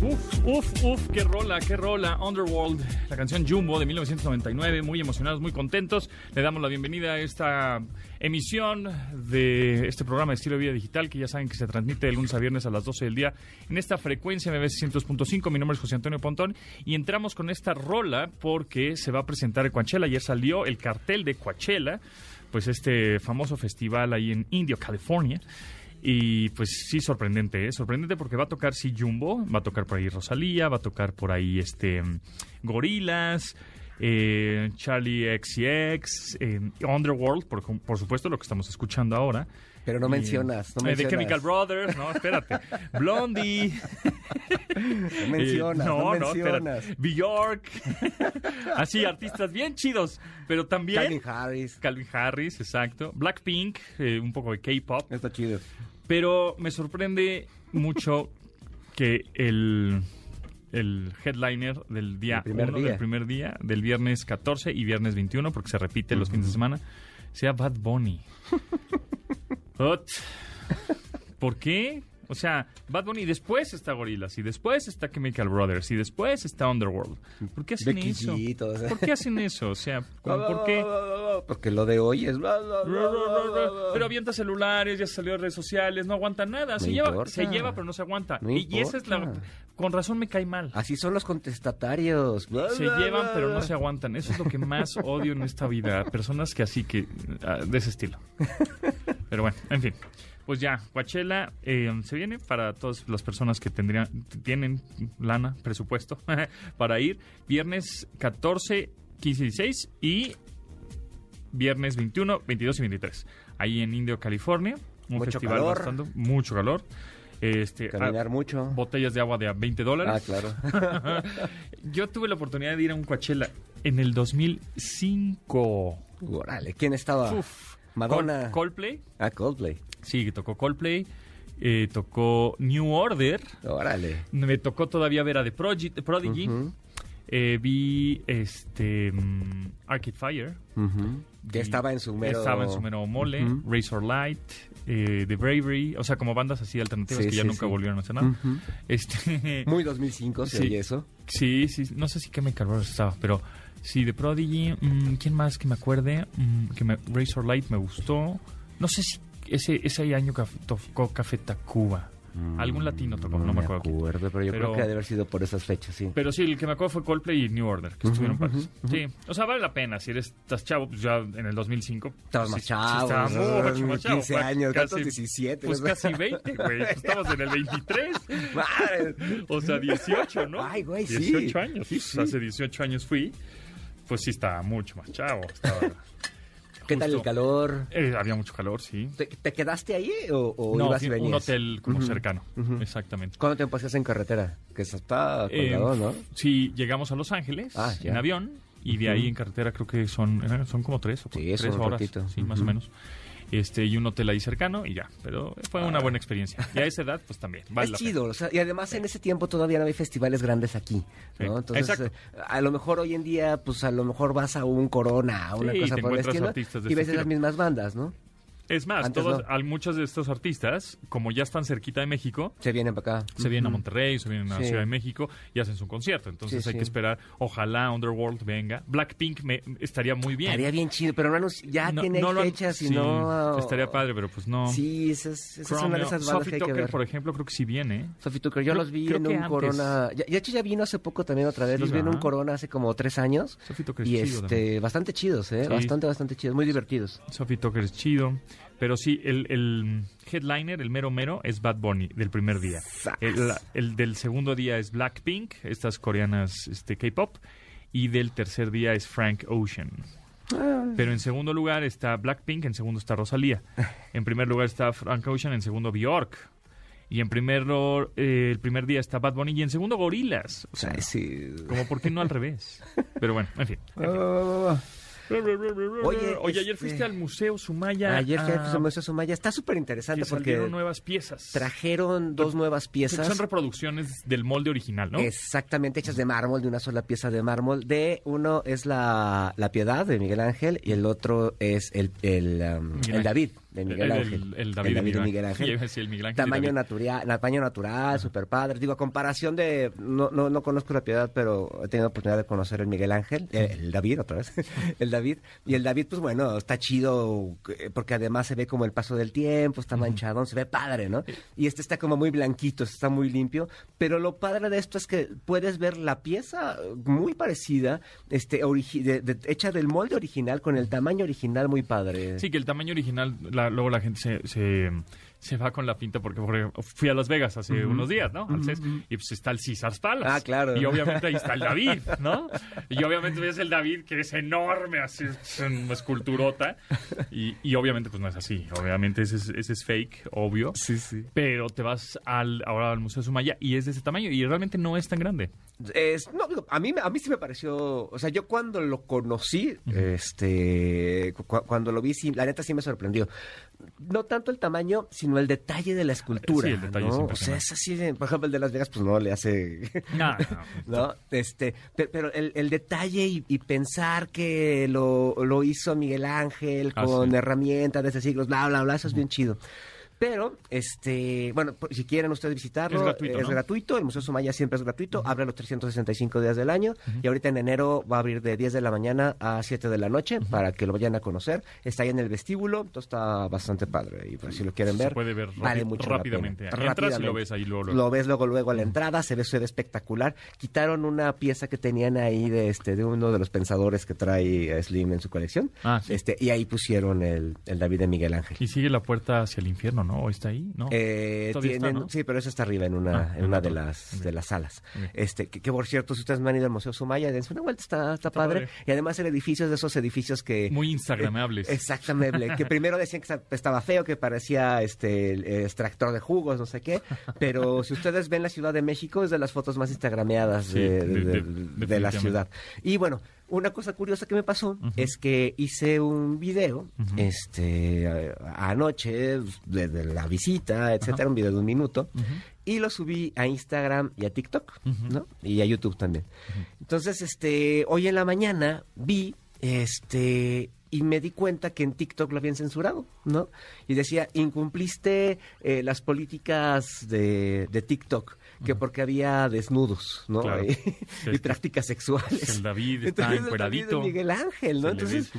Uf, uf, uf, qué rola, qué rola. Underworld, la canción Jumbo de 1999. Muy emocionados, muy contentos. Le damos la bienvenida a esta emisión de este programa de estilo de vida digital que ya saben que se transmite de lunes a viernes a las 12 del día en esta frecuencia MBS 100.5. Mi nombre es José Antonio Pontón y entramos con esta rola porque se va a presentar en Coachella. Ayer salió el cartel de Coachella, pues este famoso festival ahí en Indio, California. Y pues sí, sorprendente, ¿eh? Sorprendente porque va a tocar sí Jumbo, va a tocar por ahí Rosalía, va a tocar por ahí este Gorilas, eh, Charlie XCX, eh, Underworld, por, por supuesto, lo que estamos escuchando ahora. Pero no mencionas, no eh, The mencionas. Chemical Brothers, no, espérate. Blondie. No mencionas, Eh, no, no, mencionas. Bjork. Así, artistas bien chidos, pero también... Calvin Harris. Calvin Harris, exacto. Blackpink, eh, un poco de K-pop. Está chido. Pero me sorprende mucho que el, el headliner del día El primer 1, día. del primer día, del viernes 14 y viernes 21, porque se repite los fines de semana, sea Bad Bunny. Ot. ¿Por qué? O sea, Bad Bunny, después está Gorillaz, y después está Chemical Brothers, y después está Underworld. ¿Por qué hacen Becky eso? G, todo eso. ¿Por qué hacen eso? O sea, ¿por qué? Porque lo de hoy es... bla, bla, bla. Pero avienta celulares, ya salió de redes sociales, no aguanta nada. Se lleva, se lleva, pero no se aguanta. Y, esa es la. Con razón me cae mal. Así son los contestatarios. Se llevan, pero no se aguantan. Eso es lo que más odio en esta vida. Personas que así que. ah, de ese estilo. Pero bueno, en fin. Pues ya, Coachella eh, se viene para todas las personas que tendrían tienen lana, presupuesto, para ir. Viernes 14, 15 y 16 y viernes 21, 22 y 23. Ahí en Indio, California. Un Mucho festival calor. bastante, mucho calor. Este, Caminar ah, mucho. botellas de agua de a 20 Ah, dólares. claro. Yo tuve la oportunidad de ir a un Coachella en el 2005. Órale, ¿quién estaba? Uf. Madonna. Col- Coldplay. Ah, Coldplay. Sí, tocó Coldplay. eh, tocó New Order. Órale. Me tocó todavía ver a The Prodigy. Prodigy. Eh, vi este Arcade Fire. ujú. Que estaba en su mero... Estaba en su mero mole. Ujú. Razor Light. eh, The Bravery. O sea, como bandas así alternativas Sí, que ya sí, nunca sí. volvieron a hacer nada. Ujú. Este. Muy 2005, se Sí. oye eso. Sí, sí, no sé si Chemical Brothers estaba, pero sí, de Prodigy, mm, ¿quién más que me acuerde? Mm, que me, Razor Light me gustó. No sé si ese, ese año tocó Café Tacuba. Algún latino tocó, no, me acuerdo. pero yo Pero- creo que ha de haber sido por esas fechas, sí. Pero sí, el que me acuerdo fue Coldplay y New Order, que estuvieron ujú, Sí, o sea, vale la pena. Si eres, estás chavo, pues ya en el 2005. Estabas sí, más chavo, estaba mucho más chavo. 15 fue años, casi- ¿cuántos? 17. Pues ¿no? casi 20, güey. Pues Estamos en el 23. Madre. O sea, 18, ¿no? Ay, güey, sí. 18 años. Sí, Pues. Hace 18 años fui. Pues sí, estaba mucho más chavo. estaba- ¿Qué tal el calor? Eh, había mucho calor, sí. ¿Te, te quedaste ahí o, o no, ibas y a un venías? hotel como Ujú, cercano. ujú. Exactamente. ¿Cuánto tiempo hacías en carretera? Que eso está Eh, colgado, ¿no? Sí, llegamos a Los Ángeles Ah, en avión y de ahí en carretera creo que son, eran- son como tres o Sí, es tres horas. ratito. Sí, más o menos. Este, y un hotel ahí cercano y ya. Pero fue una buena experiencia. Y a esa edad, pues también. Vale es la chido, o sea, y además en ese tiempo todavía no hay festivales grandes aquí, ¿no? Entonces, exacto. eh, a lo mejor hoy en día, pues a lo mejor vas a un Corona, a una cosa por el estilo, y ves esas estilo. mismas bandas, ¿no? Es más, Antes todos, no. al- muchos de estos artistas, como ya están cerquita de México, Se vienen para acá. se vienen a. Monterrey, se vienen a Sí. Ciudad de México y hacen su concierto. Entonces Sí, hay sí. que esperar. Ojalá Underworld venga. Blackpink me, estaría muy bien. Estaría bien chido, pero no, anunci- ya No- tiene no lo han- fechas y sí, no... Estaría padre, pero pues no. Sí, esa es, esa es una de Chromeo. esas bandas Sophie que hay que Tucker, ver. por ejemplo, creo que sí viene. Sophie Tucker, yo Creo- los vi creo en que un antes. Corona. Ya, de hecho, ya vino hace poco también otra vez. Sí, los vi en un ¿verdad? Corona hace como tres años. Sophie Tucker es Y chido también. este, bastante chidos, ¿eh? Sí. Bastante, bastante chidos. Muy divertidos. Sophie Tucker es chido. Pero sí, el, el headliner, el mero mero, es Bad Bunny del primer día. El, el del segundo día es Blackpink, estas coreanas este, K-pop. Y del tercer día es Frank Ocean. Pero en segundo lugar está Blackpink, en segundo está Rosalía. En primer lugar está Frank Ocean, en segundo Bjork. Y en primer eh, el primer día está Bad Bunny y en segundo Gorilas. O sea, sí. como por qué no al revés. Pero bueno, en fin. en fin. Oye, Oye, ayer este, fuiste al Museo Sumaya. Ayer fui al Museo Sumaya. Está súper interesante porque nuevas piezas. trajeron dos nuevas piezas. Son reproducciones del molde original, ¿no? Exactamente, hechas de mármol, de una sola pieza de mármol. De uno es la, la Piedad de Miguel Ángel y el otro es el, el, um, el. David de Miguel El- Ángel. el- el David de Miguel Ángel. A decir el Miguel Ángel y Tamaño David. natural, tamaño natural, super padre. Digo, a comparación de, no, no, no conozco la Piedad, pero he tenido oportunidad de conocer el Miguel Ángel, el David otra vez, el David. Y el David, pues bueno, está chido eh, porque además se ve como el paso del tiempo, está manchadón, se ve padre, ¿no? Y este está como muy blanquito, está muy limpio. Pero lo padre de esto es que puedes ver la pieza muy parecida, este, origi- de- de- hecha del molde original, con el tamaño original muy padre. Sí, que el tamaño original, la- luego la gente se, se, se va con la pinta porque fui a Las Vegas hace unos días, ¿no? Y pues está el Caesar's Palace. Ah, claro. Y obviamente ahí está el David, ¿no? Y obviamente ves el David que es enorme, así, es una esculturota. Y, y obviamente pues no es así. Obviamente ese es, ese es fake, obvio. Sí, sí. Pero te vas al, ahora al Museo Sumaya y es de ese tamaño y realmente no es tan grande. Es, no, digo, a mí, a mí sí me pareció, o sea, yo cuando lo conocí, este, cu- cuando lo vi, sí, la neta sí me sorprendió. No tanto el tamaño, sino el detalle de la escultura. Sí, el detalle ¿no? es O sea, es así, de- por ejemplo, el de Las Vegas, pues no le hace, No, no. ¿no? Este, pe- pero, el, el detalle y, y pensar que lo, lo hizo Miguel Ángel Ah, con sí. herramientas de ese siglo, bla, bla, bla, eso es bien chido. Pero, este, bueno, por- si quieren ustedes visitarlo, Es gratuito, es ¿no? gratuito, el Museo Sumaya siempre es gratuito, abre los 365 días del año y ahorita en enero va a abrir de 10 de la mañana a 7 de la noche para que lo vayan a conocer. Está ahí en el vestíbulo, entonces está bastante padre y pues, si lo quieren Se ver, puede ver vale mucho la rápidamente. pena. Entras y lo Rápidamente. ves ahí luego, luego. Lo ves luego luego a la entrada, se ve, se ve espectacular. Quitaron una pieza que tenían ahí de este de uno de los pensadores que trae eh, Slim en su colección. Ah, sí. Este y ahí pusieron el, el David de Miguel Ángel. Y sigue la puerta hacia el infierno, ¿no? ¿O está ahí? ¿No? Eh, está, tienen, ¿no? Sí, pero eso está arriba en una, Ah, en una de las de las salas. Este, que, que, por cierto, si ustedes no han ido al Museo Sumaya, dense una vuelta, está, está, padre. padre. Y además el edificio es de esos edificios que Muy instagramables. eh, exactamente, que primero decían que estaba feo, que parecía este el, extractor de jugos, no sé qué, pero si ustedes ven la Ciudad de México es de las fotos más instagrameadas Sí, de, de- de- de- de la ciudad. Y bueno, una cosa curiosa que me pasó es que hice un video, este, anoche de, de la visita, etcétera, un video de un minuto, y lo subí a Instagram y a TikTok, ¿no? Y a YouTube también. Entonces, este, hoy en la mañana vi, este, y me di cuenta que en TikTok lo habían censurado, ¿no? Y decía, incumpliste eh, las políticas de, de TikTok, que porque había desnudos, ¿no? Claro. Y, Sí, prácticas sexuales. el David está Entonces, el David encueradito. Miguel Ángel, ¿no? Entonces,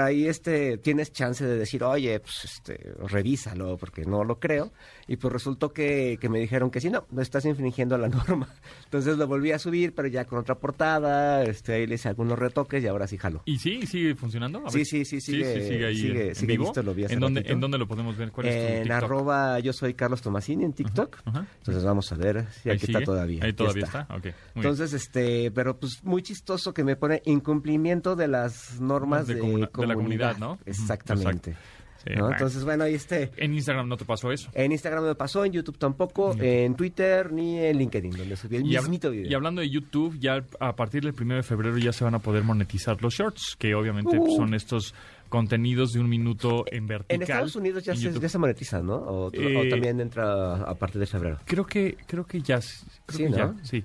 ahí este tienes chance de decir, oye, pues este, revísalo, porque no lo creo. Y pues resultó que, que me dijeron que sí, no, no estás infringiendo la norma. Entonces lo volví a subir, pero ya con otra portada, este, ahí le hice algunos retoques y ahora sí jalo. ¿Y sí? ¿Sigue funcionando? A Sí, ver. sí, sí, sigue- sigue ahí sigue- en, sigue vivo. visto, lo vi hace ¿En dónde. ¿En dónde lo podemos ver? ¿Cuál es tu En TikTok? arroba yo soy Carlos Tomasini en TikTok. Ajá. Entonces vamos a ver si Ahí aquí sigue. está todavía. Ahí todavía está. Muy bien. Entonces, este, pero pues muy chistoso que me pone incumplimiento de las normas De de la comunidad. comunidad, ¿no? Exactamente. Sí, ¿no? bueno. Entonces, bueno, ahí este. En Instagram no te pasó eso. En Instagram no me pasó, en YouTube tampoco, en Twitter ni en LinkedIn, donde subí el Y, mismito video. y hablando de YouTube, ya a partir del 1 de febrero ya se van a poder monetizar los shorts, que obviamente Uh. son estos contenidos de un minuto en vertical. en Estados Unidos ya se, ya se monetiza, ¿no? O, o Eh, también entra a partir de febrero. Creo que, creo que ya. Creo Sí, que ¿no? ya, sí.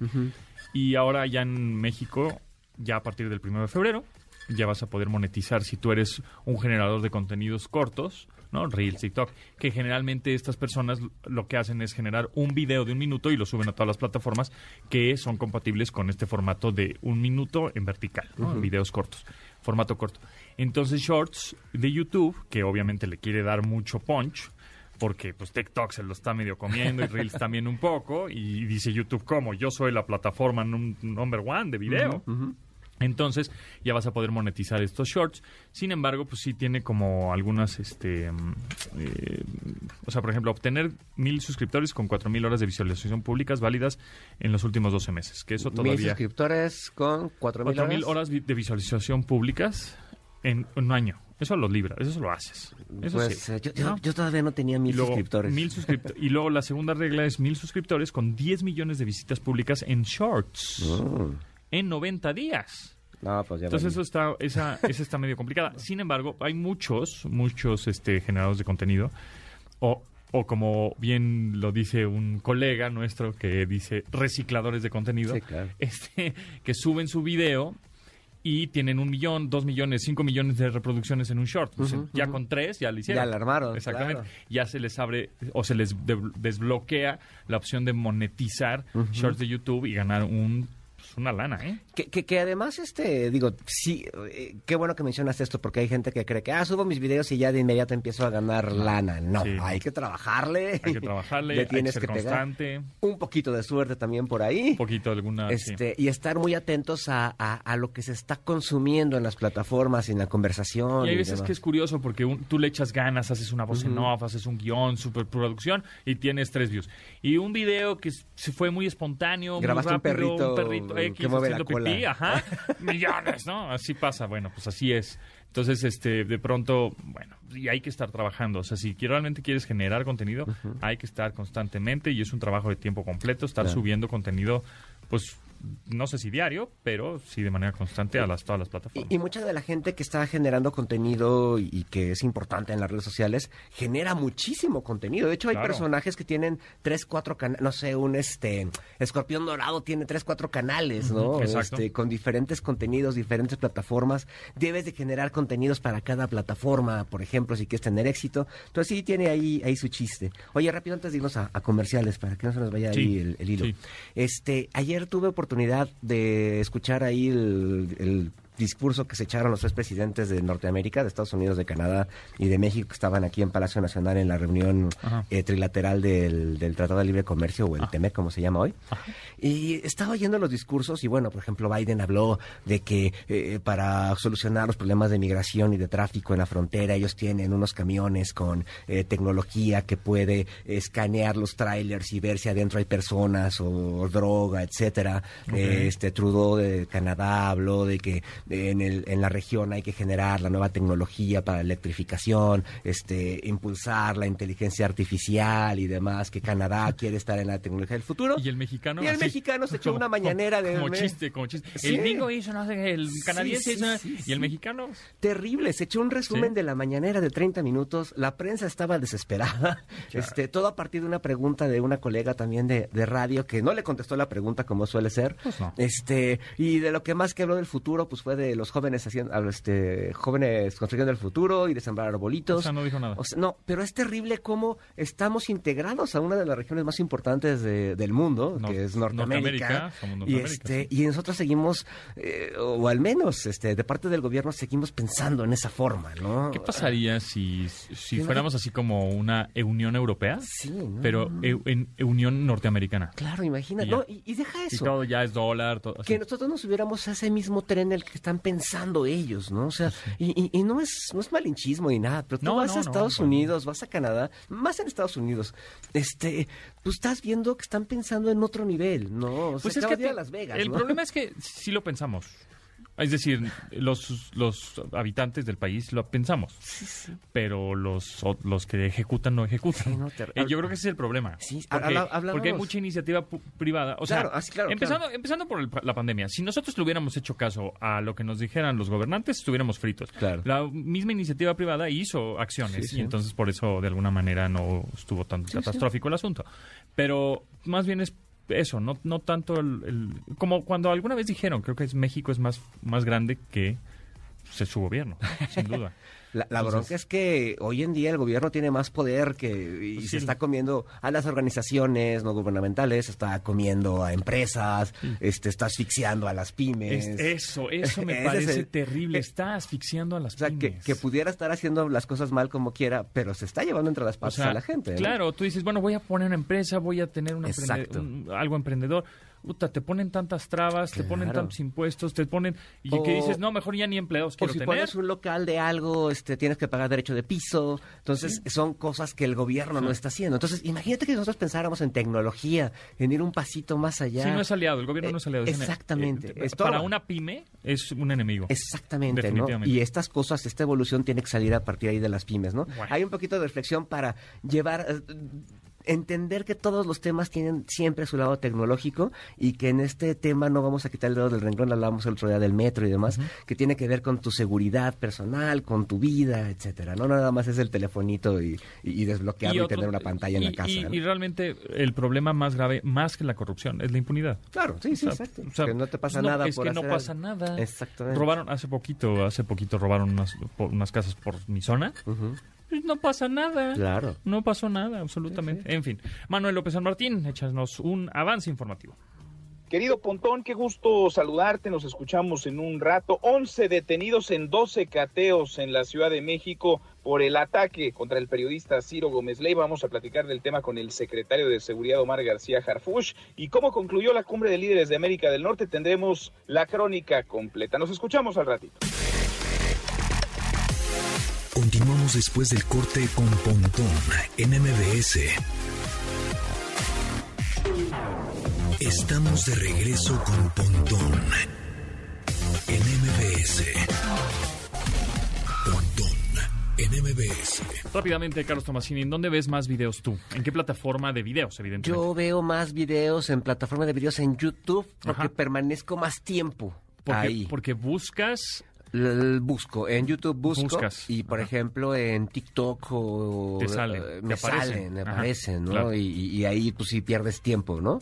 Y ahora ya en México, ya a partir del 1 de febrero, ya vas a poder monetizar si tú eres un generador de contenidos cortos, ¿no? Reels, TikTok, que generalmente estas personas lo que hacen es generar un video de un minuto y lo suben a todas las plataformas que son compatibles con este formato de un minuto en vertical, ¿no? Videos cortos, formato corto. Entonces Shorts de YouTube, que obviamente le quiere dar mucho punch, porque pues TikTok se lo está medio comiendo y Reels también un poco y dice YouTube como yo soy la plataforma num- number one de video. Entonces ya vas a poder monetizar estos shorts. Sin embargo, pues sí tiene como algunas, este, mm, eh, o sea, por ejemplo, obtener mil suscriptores con cuatro mil horas de visualización públicas válidas en los últimos 12 meses. Que eso Mil todavía... suscriptores con cuatro mil Cuatro mil horas. horas de visualización públicas en un año. Eso lo libra, eso lo haces. Eso Pues sí. eh, yo, yo- ¿no? yo todavía no tenía mil Y luego, suscriptores. mil y luego la segunda regla es mil suscriptores con 10 millones de visitas públicas en shorts Mm. en 90 días. No, pues ya Entonces eso está, esa, esa está medio complicada. Sin embargo, hay muchos, muchos este, generadores de contenido, o, o como bien lo dice un colega nuestro que dice recicladores de contenido, Sí, claro. este, que suben su video y tienen un millón, dos millones, cinco millones de reproducciones en un short. Ya con tres ya lo hicieron. Ya la armaron, Exactamente. claro. Ya se les abre o se les de- desbloquea la opción de monetizar shorts de YouTube y ganar un una lana, ¿eh? Que, que, que además, este, digo, sí, eh, qué bueno que mencionas esto, porque hay gente que cree que, ah, subo mis videos y ya de inmediato empiezo a ganar lana. No, Sí. hay que trabajarle. Hay que trabajarle, Le hay que tienes ser que pegar constante, un poquito de suerte también por ahí. un poquito de alguna... sí. Este, Y estar muy atentos a, a- a lo que se está consumiendo en las plataformas y en la conversación. Y hay y veces demás. que es curioso porque un- tú le echas ganas, haces una voz en off, haces un guion, superproducción y tienes tres views. Y un video que se fue muy espontáneo, muy Grabaste un perrito un perrito que X mueve la haciendo cola. pipí, ajá, millones, ¿no? Así pasa, bueno, pues así es. Entonces, este, de pronto, bueno, y hay que estar trabajando. O sea, si realmente quieres generar contenido, hay que estar constantemente y es un trabajo de tiempo completo, estar Claro. subiendo contenido, pues, no sé si diario, pero sí de manera constante a las, todas las plataformas. Y, y mucha de la gente que está generando contenido y, y que es importante en las redes sociales genera muchísimo contenido. De hecho, hay Claro. personajes que tienen tres, cuatro canales. No sé, un este escorpión dorado tiene tres, cuatro canales, ¿no? Exacto. Este, con diferentes contenidos, diferentes plataformas. Debes de generar contenidos para cada plataforma, por ejemplo, si quieres tener éxito. Entonces sí tiene ahí, ahí su chiste. Oye, rápido antes de irnos a, a comerciales, para que no se nos vaya Sí, ahí el, el hilo. sí. Este, ayer tuve oportunidad de escuchar ahí el, el discurso que se echaron los tres presidentes de Norteamérica, de Estados Unidos, de Canadá y de México, que estaban aquí en Palacio Nacional en la reunión eh, trilateral del, del Tratado de Libre Comercio, o el TEMEC, como se llama hoy. Y estaba oyendo los discursos y, bueno, por ejemplo, Biden habló de que eh, para solucionar los problemas de migración y de tráfico en la frontera, ellos tienen unos camiones con eh, tecnología que puede escanear los trailers y ver si adentro hay personas o droga, etcétera. Eh, este Trudeau de Canadá habló de que en, el, en la región hay que generar la nueva tecnología para la electrificación, este, impulsar la inteligencia artificial y demás, que Canadá quiere estar en la tecnología del futuro. Y el mexicano. Y el así, mexicano se echó una mañanera de- Como chiste, como chiste. Sí. El gringo hizo, no sé, el canadiense sí, hizo. sí, y el mexicano. Terrible, se echó un resumen de la mañanera de 30 minutos, la prensa estaba desesperada, este, todo a partir de una pregunta de una colega también de, de radio que no le contestó la pregunta como suele ser, Pues no. este, y de lo que más que habló del futuro, pues fue de los jóvenes haciendo, este, jóvenes construyendo el futuro y de sembrar arbolitos. O sea, no dijo nada. O sea, no, pero es terrible cómo estamos integrados a una de las regiones más importantes de- del mundo, Nor- que es Norteamérica. Norteamérica, somos y, Norteamérica, este, y nosotros seguimos, eh, o al menos este, de parte del gobierno, seguimos pensando en esa forma, ¿no? ¿Qué pasaría si, si fuéramos así como una Unión Europea, Sí, ¿no? pero eu- en Unión Norteamericana? Claro, imagínate. Y. No, y, y deja Y eso. todo ya es dólar, todo así. que nosotros nos subiéramos a ese mismo tren en el que están pensando ellos, ¿no? O sea, y, y- y no es no es malinchismo ni nada, pero tú No, vas no, a Estados no. Unidos, vas a Canadá, más en Estados Unidos, este, pues estás viendo que están pensando en otro nivel, ¿no? O sea, Pues es que te- Las Vegas, el problema es que sí lo pensamos. Es decir, los, los habitantes del país lo pensamos, pero los, los que ejecutan no ejecutan. Sí, no, te- Eh, yo creo que ese es el problema. Sí, porque, hay mucha iniciativa privada. O sea, claro, empezando, empezando por el- la pandemia, si nosotros le hubiéramos hecho caso a lo que nos dijeran los gobernantes, estuviéramos fritos. Claro. La misma iniciativa privada hizo acciones y entonces por eso de alguna manera no estuvo tan catastrófico el asunto. Pero más bien es eso, no, no tanto el, como cuando alguna vez dijeron, creo que es México es más, más grande que su gobierno, sin duda. La, la Entonces- bronca es que hoy en día el gobierno tiene más poder que y Pues se sí. está comiendo a las organizaciones no gubernamentales, está comiendo a empresas, este está asfixiando a las pymes. Es- eso, eso me parece el- terrible. Está asfixiando a las o sea, que, pymes. que pudiera estar haciendo las cosas mal como quiera, pero se está llevando entre las O patas sea, a la gente. Claro, tú dices, bueno, voy a poner una empresa, voy a tener una emprende- Exacto. un- algo emprendedor. Puta, te ponen tantas trabas, te ponen tantos impuestos, te ponen... Y O- que dices, no, mejor ya ni empleados O quiero si tener. pones un local de algo, este, tienes que pagar derecho de piso. Entonces, son cosas que el gobierno no está haciendo. Entonces, imagínate que nosotros pensáramos en tecnología, en ir un pasito más allá. Sí, no es aliado, el gobierno no es aliado. es Exactamente. eh, Estorba. para una pyme es un enemigo. Exactamente, ¿no? Y estas cosas, esta evolución tiene que salir a partir ahí de las pymes, ¿no? Bueno. Hay un poquito de reflexión para llevar... eh, entender que todos los temas tienen siempre su lado tecnológico y que en este tema no vamos a quitar el dedo del renglón, hablábamos el otro día del metro y demás, que tiene que ver con tu seguridad personal, con tu vida, etcétera. No nada más es el telefonito y, y- y desbloquearlo y, otro- tener una pantalla en la casa. Y, ¿no? y realmente el problema más grave, más que la corrupción, es la impunidad. Claro, sí, sí, O sea, exacto. o sea, que no te pasa no, nada es por que no pasa algo. nada. Exactamente. Robaron hace poquito, hace poquito robaron unas, por- unas casas por mi zona. No pasa nada. Claro. No pasó nada, absolutamente. En fin, Manuel López San Martín, échanos un avance informativo. Querido Pontón, qué gusto saludarte. Nos escuchamos en un rato. 11 detenidos en 12 cateos en la Ciudad de México por el ataque contra el periodista Ciro Gómez Ley. Vamos a platicar del tema con el secretario de Seguridad Omar García Harfush. Y cómo concluyó la cumbre de líderes de América del Norte, tendremos la crónica completa. Nos escuchamos al ratito. Continuamos después del corte con Pontón en MBS. Estamos de regreso con Pontón en MBS. Pontón en MBS. Rápidamente, Carlos Tomasini, ¿en dónde ves más videos tú? ¿En qué plataforma de videos, evidentemente? Yo veo más videos en plataforma de videos en YouTube porque Ajá. permanezco más tiempo porque, ahí. porque buscas busco, en YouTube busco Buscas, y por ajá. ejemplo en TikTok o Te salen, eh, te me aparecen. salen, me Ajá, aparecen, ¿no? claro. Y, ahí pues sí pierdes tiempo, ¿no?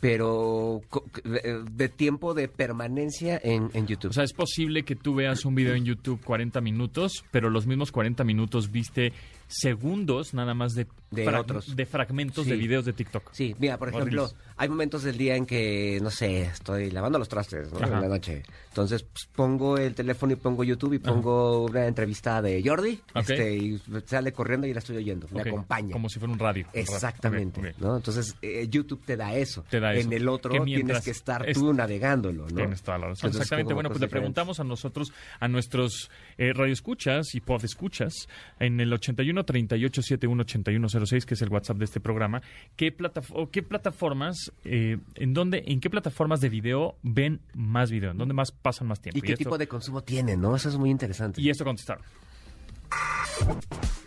Pero de, de tiempo de permanencia en, en YouTube. O sea, es posible que tú veas un video en YouTube 40 minutos, pero los mismos 40 minutos viste segundos nada más de, De otros. de fragmentos Sí. de videos de TikTok. Sí, mira, por ejemplo, hay momentos del día en que, no sé, estoy lavando los trastes en la noche. Entonces pues, pongo el teléfono y pongo YouTube y pongo una entrevista de Jordi este, y sale corriendo y la estoy oyendo, me acompaña. Como si fuera un radio. Exactamente. Entonces, eh, YouTube te da eso. Te da eso. En el otro tienes que estar es- tú navegándolo, ¿no? Tienes toda la razón. Entonces, Exactamente. Bueno, pues le preguntamos a nosotros, a nuestros eh, radioescuchas y podescuchas, en el 81 38 71 81 06, que es el WhatsApp de este programa, ¿qué, plataf- o qué plataformas, eh, en dónde, en qué plataformas de video ven más video? ¿En dónde más pasan más tiempo? ¿Y qué esto, tipo de consumo tienen, no? Eso es muy interesante. Y esto contestaron.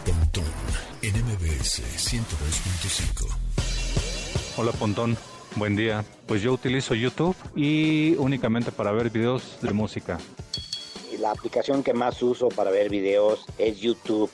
Pontón en MBS 102.5. Hola Pontón, buen día. Pues yo utilizo YouTube y únicamente para ver videos de música. La aplicación que más uso para ver videos es YouTube.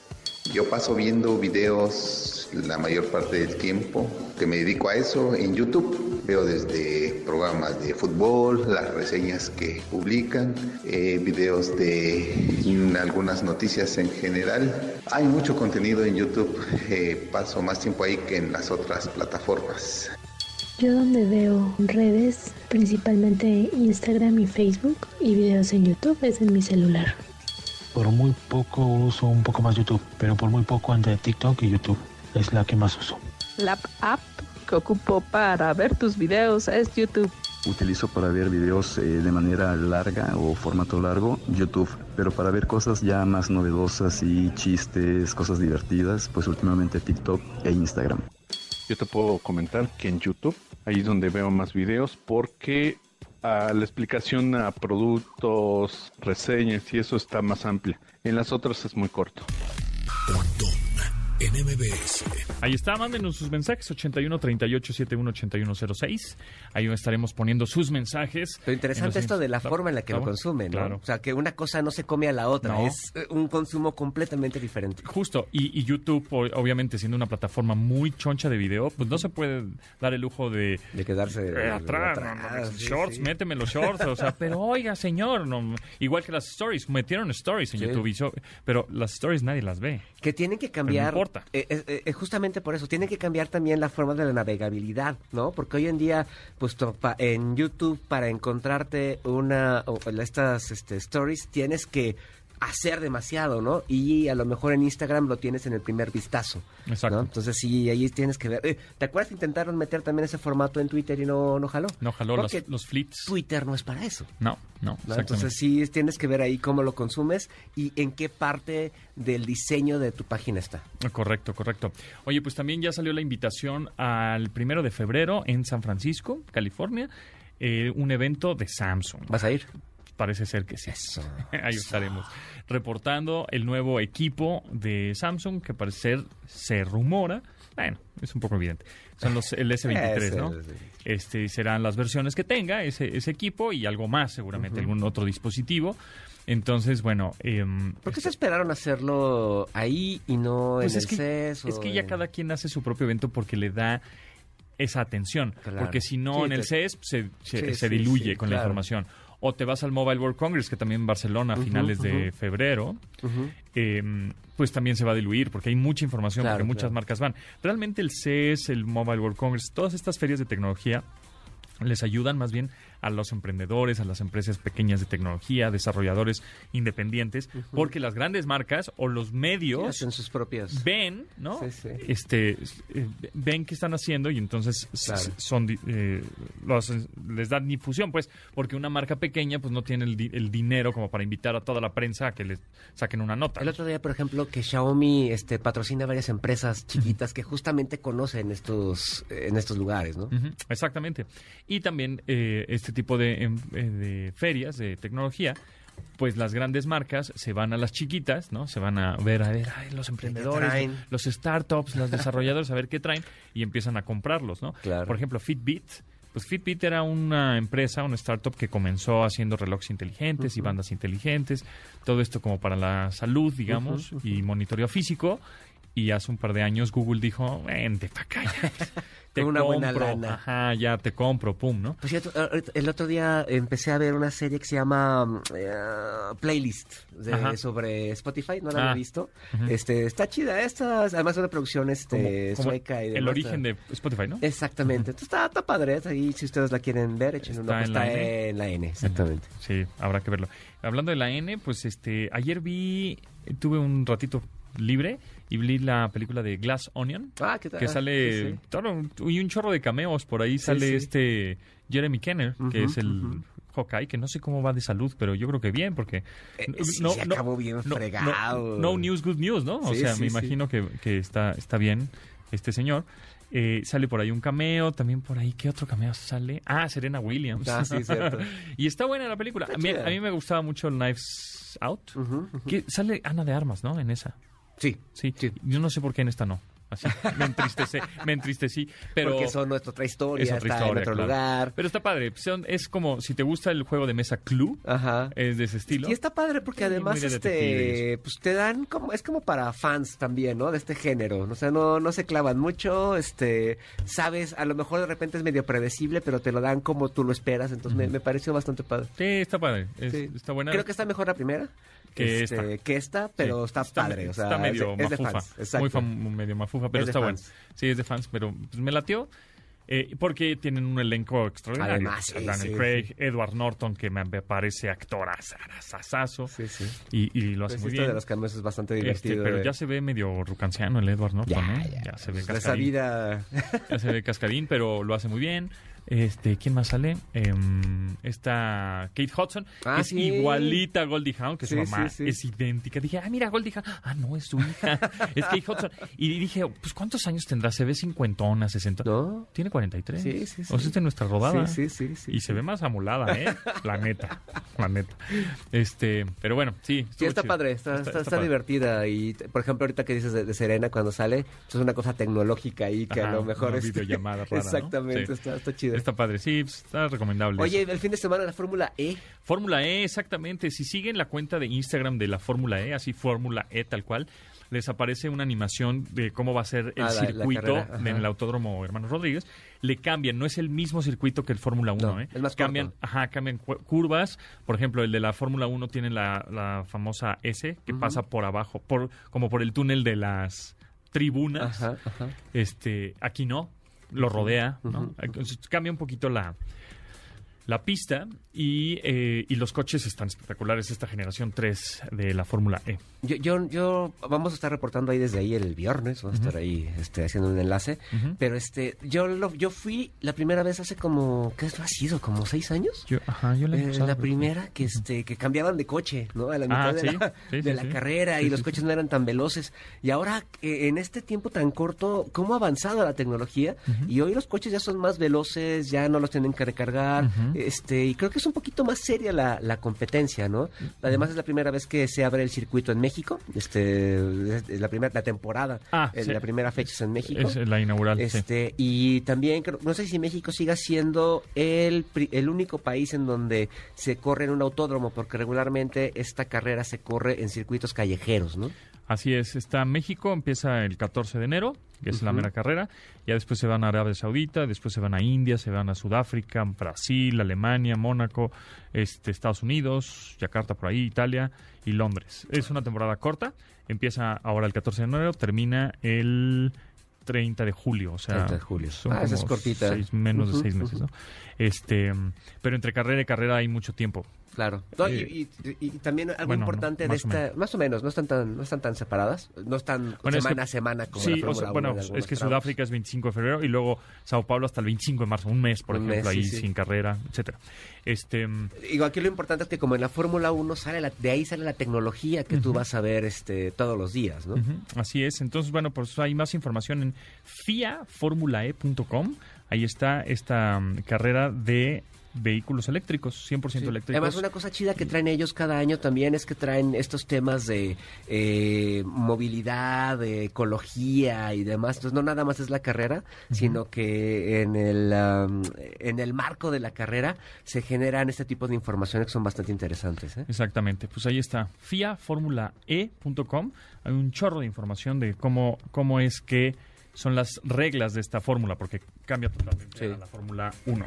Yo paso viendo videos la mayor parte del tiempo que me dedico a eso en YouTube. Veo desde programas de fútbol, las reseñas que publican, eh, videos de mm, algunas noticias en general. Hay mucho contenido en YouTube. eh, paso más tiempo ahí que en las otras plataformas. Yo donde veo redes, principalmente Instagram y Facebook, y videos en YouTube es en mi celular. Por muy poco uso un poco más YouTube, pero por muy poco entre TikTok y YouTube. Es la que más uso. La app que ocupo para ver tus videos es YouTube. Utilizo para ver videos eh, de manera larga o formato largo YouTube, pero para ver cosas ya más novedosas y chistes, cosas divertidas, pues últimamente TikTok e Instagram. Yo te puedo comentar que en YouTube, ahí es donde veo más videos, porque ah, la explicación a productos, reseñas y eso está más amplia. En las otras es muy corto. En MBS. Ahí está, mándenos sus mensajes, 81 38 71 81 06. Ahí estaremos poniendo sus mensajes. Lo interesante esto de la forma en la que lo consumen, ¿no? Claro. O sea, que una cosa no se come a la otra, No. es eh, un consumo completamente diferente. Justo, y, y YouTube, obviamente siendo una plataforma muy choncha de video, pues no se puede dar el lujo de... De quedarse eh, atrás, no, no, atrás, sí, shorts, sí. méteme los shorts, o sea, pero oiga, señor, no, igual que las stories, metieron stories en Sí. YouTube, y so- pero las stories nadie las ve. Que tienen que cambiar. Eh, eh, eh, justamente por eso, tienen que cambiar también la forma de la navegabilidad, ¿no? Porque hoy en día, pues en YouTube, para encontrarte una. o estas este, stories, tienes que hacer demasiado, ¿no? Y a lo mejor en Instagram lo tienes en el primer vistazo. Exacto. ¿no? Entonces sí, ahí tienes que ver. Eh, ¿Te acuerdas que intentaron meter también ese formato en Twitter y no, no jaló? No jaló Porque los flits. Twitter no es para eso. No, no. Entonces sí tienes que ver ahí cómo lo consumes y en qué parte del diseño de tu página está. Correcto, correcto. Oye, pues también ya salió la invitación al primero de febrero en San Francisco, California, eh, un evento de Samsung. ¿Vas a ir? Parece ser que sí. Ahí estaremos reportando el nuevo equipo de Samsung que parece ser, se rumora, bueno, es un poco evidente. Son los el S23, ¿no? Este serán las versiones que tenga ese, ese equipo y algo más seguramente, algún otro dispositivo. Entonces, bueno, em, ¿Por qué se esperaron hacerlo ahí y no pues en es el que, CES? o es que ya cada quien hace su propio evento porque le da esa atención. Claro. Porque si no, Sí, en el CES se, se, Sí, se sí, diluye sí, con la información. O te vas al Mobile World Congress, que también en Barcelona a finales de febrero, eh, pues también se va a diluir porque hay mucha información, Claro, porque muchas claro. marcas van. Realmente el CES, el Mobile World Congress, todas estas ferias de tecnología les ayudan más bien a los emprendedores, a las empresas pequeñas de tecnología, desarrolladores independientes, porque las grandes marcas o los Sí, medios hacen sus propias. ven, ¿no? Sí, sí. Este, eh, ven qué están haciendo y entonces Claro. son eh, los- les dan difusión, pues, porque una marca pequeña pues no tiene el, di- el dinero como para invitar a toda la prensa a que les saquen una nota. El otro día, por ejemplo, que Xiaomi este, patrocina varias empresas chiquitas que justamente conocen estos, en estos lugares, ¿no? Exactamente. Y también eh, este tipo de, em, eh, de ferias de tecnología, pues las grandes marcas se van a las chiquitas, ¿no? Se van a ver, a ver, ay, los emprendedores, los startups, los desarrolladores, a ver qué traen y empiezan a comprarlos, ¿no? Claro. Por ejemplo, Fitbit. Pues Fitbit era una empresa, una startup que comenzó haciendo relojes inteligentes y bandas inteligentes, todo esto como para la salud, digamos, y monitoreo físico. Y hace un par de años Google dijo, vente para acá, te una buena compro, lana. ajá, ya te compro, pum, ¿no? Pues cierto, el otro día empecé a ver una serie que se llama mm, eh, Playlist de- sobre Spotify, no la Ah. había visto. Este, está chida esta, además es una producción este, Como- como sueca y el demás. origen de Spotify, ¿no? Exactamente. Entonces está, está padre, está ahí si ustedes la quieren ver, echen Está ojo, en la N. en la N, exactamente. Sí, habrá que verlo. Hablando de la N, pues este, ayer vi, tuve un ratito libre y vi la película de Glass Onion, Ah, ¿qué tal? que sale sí, sí. todo- y un chorro de cameos por ahí sale sí. este Jeremy Kenner, que es el. Hawkeye, que no sé cómo va de salud, pero yo creo que bien, porque Eh, sí, se acabó bien no, fregado. no- no news, good news, ¿no? O sea, sí, me imagino que, que está, está bien este señor. Eh, sale por ahí un cameo, también por ahí, ¿qué otro cameo sale? Ah, Serena Williams. Ah, sí, cierto. y está buena la película. A mí, chida. a mí me gustaba mucho Knives Out. Que sale Ana de Armas, ¿no? En esa. Sí, Sí. Yo no sé por qué en esta no. Así, me entristece, me entristecí. Pero porque son nuestra otra historia, es otra está historia, en otro claro. lugar. Pero está padre. Es como si te gusta el juego de mesa Clue, Ajá. es de ese estilo. Y está padre porque Sí, además este pues te dan como es como para fans también, ¿no? De este género. O sea, no no se clavan mucho, este sabes, a lo mejor de repente es medio predecible, pero te lo dan como tú lo esperas, entonces me, me pareció bastante padre. Sí, está padre. Es- Sí. Está buena. Creo que está mejor la primera Que este, esta. que esta, pero Sí. está, padre, o sea, está medio es es de mafufa. fans. Exacto. Muy medio mafufa, pero Es está bueno. Sí, es de fans, pero pues, me latió. eh, porque tienen un elenco extraordinario. Además, sí, Craig, sí. Edward Norton, que me parece actor asasazo. Sí, sí. Y, y lo hace Pues muy esto bien. de los es bastante Este, divertido. pero de- ya se ve medio rucanciano el Edward Norton, Ya, ¿no? ya. Ya se ve Pues esa cascarín. vida Ya se ve cascarín, pero lo hace muy bien. Este, ¿quién más sale? Em, está Kate Hudson, Ah, que es igualita a Goldie Hawn, que Sí, su mamá sí, es idéntica. Dije, ah, mira, Goldie Hawn. Ah, no, es su hija. es Kate Hudson. Y dije, pues, ¿cuántos años tendrá? Se ve cincuentona, sesenta. ¿No? Tiene 43. Sí, sí, sí. O sea, es de nuestra rodada. Sí, sí, sí. Y se ve más amulada, ¿eh? La neta. La neta. Este, pero bueno, sí. Sí, está chido. padre, está, está, está padre. divertida. Y, por ejemplo, ahorita que dices de, de Serena, cuando sale, pues es una cosa tecnológica ahí que Ajá, a lo mejor es. videollamada rara. Exactamente, está, está chido. Está padre, sí, está recomendable. Oye, el fin de semana la Fórmula E. Fórmula E, exactamente. Si siguen la cuenta de Instagram de la Fórmula E, así Fórmula E tal cual, les aparece una animación de cómo va a ser el Ah, la- la circuito ajá. en el Autódromo Hermanos Rodríguez. Le cambian, no es el mismo circuito que el Fórmula 1, No, ¿eh? es más cambian, corto. ajá, cambian cu- curvas. Por ejemplo, el de la Fórmula 1 tiene la, la famosa S que pasa por abajo, por como por el túnel de las tribunas. Ajá, ajá. Este, aquí no, lo rodea, ¿no? Entonces cambia un poquito la, la pista y, eh, y los coches están espectaculares, esta generación 3 de la Fórmula E. Yo, yo, yo, vamos a estar reportando ahí desde ahí el viernes, vamos a estar ahí este, haciendo un enlace. Pero este, yo lo, yo fui la primera vez hace como, ¿qué ha sido? ¿Como seis años? Yo, ajá, yo la, he Eh, la primera que este que cambiaban de coche, ¿no? A la mitad Ah, de sí, la, sí, de sí, la carrera y los coches no eran tan veloces. Y ahora eh, en este tiempo tan corto, cómo ha avanzado la tecnología y hoy los coches ya son más veloces, ya no los tienen que recargar, este y creo que es un poquito más seria la, la competencia, ¿no? Además es la primera vez que se abre el circuito en México, este es la primera la temporada, Ah, eh, sí. la primera fecha es en México. Es la inaugural, sí. Este, y también, creo- no sé si México siga siendo el, el único país en donde se corre en un autódromo, porque regularmente esta carrera se corre en circuitos callejeros, ¿no? Así es, está México, empieza el 14 de enero, que es la mera carrera, ya después se van a Arabia Saudita, después se van a India, se van a Sudáfrica, Brasil, Alemania, Mónaco, este, Estados Unidos, Yakarta por ahí, Italia y Londres. Es una temporada corta, empieza ahora el 14 de enero, termina el 30 de julio, o sea, 30 de julio. son Ah, esa es cortita. seis- menos de seis meses. ¿no? Este, pero entre carrera y carrera hay mucho tiempo. Claro. No, y- y, y- y también algo bueno, importante no, de esta, menos. más o menos, no están tan, no están tan separadas, no están Bueno, es semana que- a semana como sí, la o Fórmula sea, 1 bueno, es que tramos. Sudáfrica es 25 de febrero y luego Sao Paulo hasta el 25 de marzo, un mes, por Un ejemplo, mes, sí, ahí sí. sin carrera, etcétera. Este, mm, Digo, aquí lo importante es que como en la Fórmula 1 sale la- de ahí sale la tecnología que tú vas a ver este todos los días, ¿no? Así es. Entonces, bueno, pues hay más información en fiaformulae.com. Ahí está esta mm, carrera de vehículos eléctricos, 100% eléctricos. Además, una cosa chida que traen ellos cada año también es que traen estos temas de eh, movilidad, de ecología y demás. Entonces, no nada más es la carrera, sino que en el, en el marco de la carrera se generan este tipo de informaciones que son bastante interesantes. ¿eh? Exactamente, pues ahí está, fiaformulae.com. Hay un chorro de información de cómo, cómo es que son las reglas de esta fórmula, porque cambia totalmente a la Fórmula 1.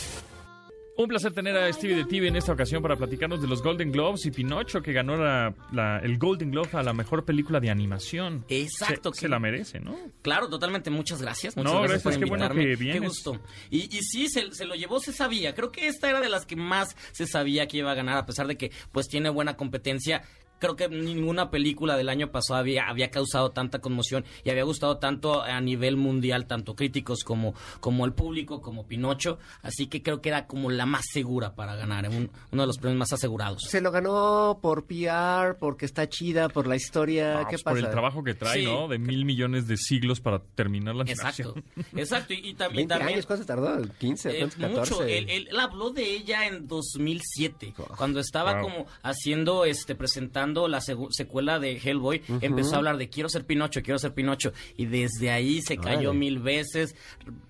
Un placer tener a Stevie de TV en esta ocasión para platicarnos de los Golden Globes y Pinocho, que ganó la- la- el Golden Globe a la mejor película de animación. Exacto, Se, que- se la merece, ¿no? Claro, totalmente. Muchas gracias. Muchas No, gracias, gracias, por qué bueno invitarme. que vienes. Qué gusto. Y, y sí, se, se lo llevó, se sabía. Creo que esta era de las que más se sabía que iba a ganar, a pesar de que pues tiene buena competencia. Creo que ninguna película del año pasado había, había causado tanta conmoción y había gustado tanto a nivel mundial, tanto críticos como, como el público, como Pinocho. Así que creo que era como la más segura para ganar, un- uno de los premios más asegurados. Se lo ganó por PR, porque está chida, por la historia. Ah, ¿Qué pues pasa? por el trabajo que trae, Sí. ¿no? De mil millones de siglos para terminar la Exacto, animación. exacto. Y, y tam- y 20 también... años, ¿cuánto tardó? ¿15? Eh, ¿cuántos? mucho. 14. Él, él- él habló de ella en 2007, cuando estaba Wow. como haciendo, este, presentando la segu- secuela de Hellboy. Empezó a hablar de quiero ser Pinocho, quiero ser Pinocho. Y desde ahí se cayó Órale. mil veces,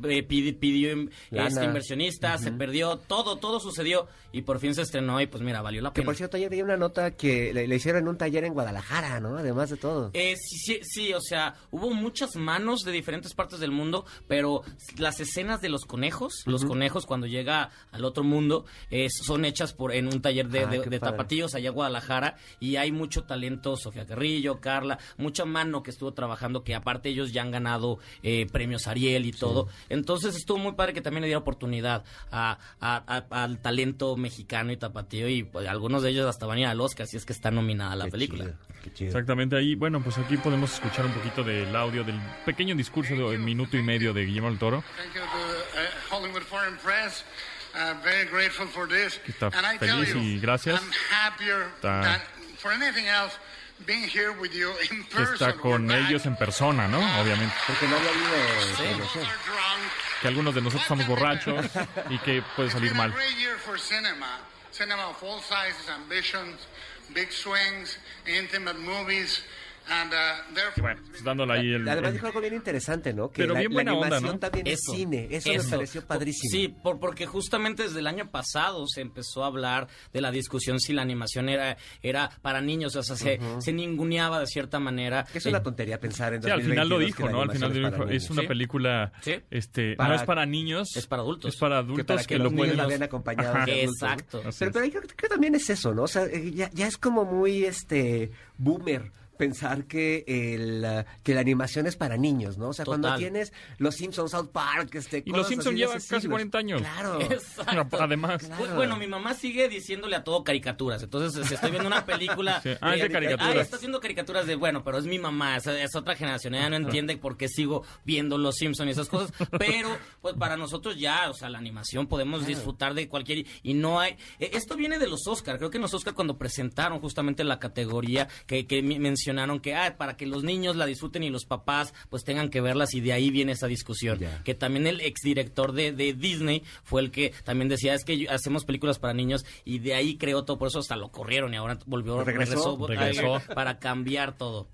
eh, pidi- pidió, Lana. este, se perdió, todo, todo sucedió. Y por fin se estrenó y pues mira, valió la Que pena. por cierto, ayer vi una nota que le, le hicieron en un taller en Guadalajara, ¿no? Además de todo. Eh, sí, sí, sí, o sea, hubo muchas manos de diferentes partes del mundo, pero las escenas de los conejos, los conejos cuando llega al otro mundo, eh, son hechas por en un taller de, Ah, de- de tapatíos allá en Guadalajara y hay mucho talento, Sofía Carrillo, Carla, mucha mano que estuvo trabajando, que aparte ellos ya han ganado eh, premios Ariel y todo. Entonces estuvo muy padre que también le diera oportunidad a, a- a- al talento mexicano y tapatío y pues, algunos de ellos hasta van a ir al Oscar, si es que está nominada la película. Exactamente ahí. Bueno, pues aquí podemos escuchar un poquito del audio del pequeño discurso de minuto y medio de Guillermo del Toro. Thank you to Hollywood Foreign Press. Very grateful for this. Que está and I tell feliz you, y gracias. I'm happier Está- than for anything else being here with you in Que está con ellos en persona, ¿no? Obviamente. Porque no había habido drunk. Que algunos de nosotros estamos borrachos y que puede salir mal. Cinema of all sizes, ambitions, big swings, intimate movies, and uh, therefore. Pues dándole ahí el... Además dijo algo bien interesante, ¿no? Que Pero la, bien la buena onda, animación ¿no? también es cine. Eso, me pareció padrísimo. Sí, por, porque justamente desde el año pasado se empezó a hablar de la discusión si la animación era, era para niños, o sea, se, se ninguneaba de cierta manera. Que es una tontería pensar en Sí, al final lo 2022 dijo, que ¿no? Al final lo dijo. Es una Sí. película, Sí. este, Para- no es para niños. Es para adultos. Es para adultos que, para que, lo los niños pueden... la. Exacto. Pero, pero yo creo que también es eso, ¿no? O sea, eh, ya, ya es como muy este boomer pensar que el que la animación es para niños, ¿no? O sea, cuando tienes Los Simpsons, South Park, este, Y los Simpsons llevan casi siglos. 40 años. Claro. Exacto. Además. Bu- Bueno, mi mamá sigue diciéndole a todo caricaturas. Entonces, si estoy viendo una película. Sí. Ah, es de caricaturas. "Ay, está haciendo caricaturas de. Bueno, pero es mi mamá, es, es otra generación. Ella no entiende por qué sigo viendo Los Simpsons y esas cosas. Pero, pues para nosotros ya, o sea, la animación podemos disfrutar de cualquier. Y no hay. eh, Esto viene de los Oscar. Creo que en los Oscar, cuando presentaron justamente la categoría, que, que mencionaron que, ah, para que los niños la disfruten y los papás, pues tengan que verlas. Y de ahí viene esa discusión. Que también el exdirector de, de Disney fue el que también decía, es que yo- hacemos películas para niños. Y de ahí creó todo. Por eso hasta lo corrieron y ahora volvió, Regresó. Regresó. eh, para cambiar todo.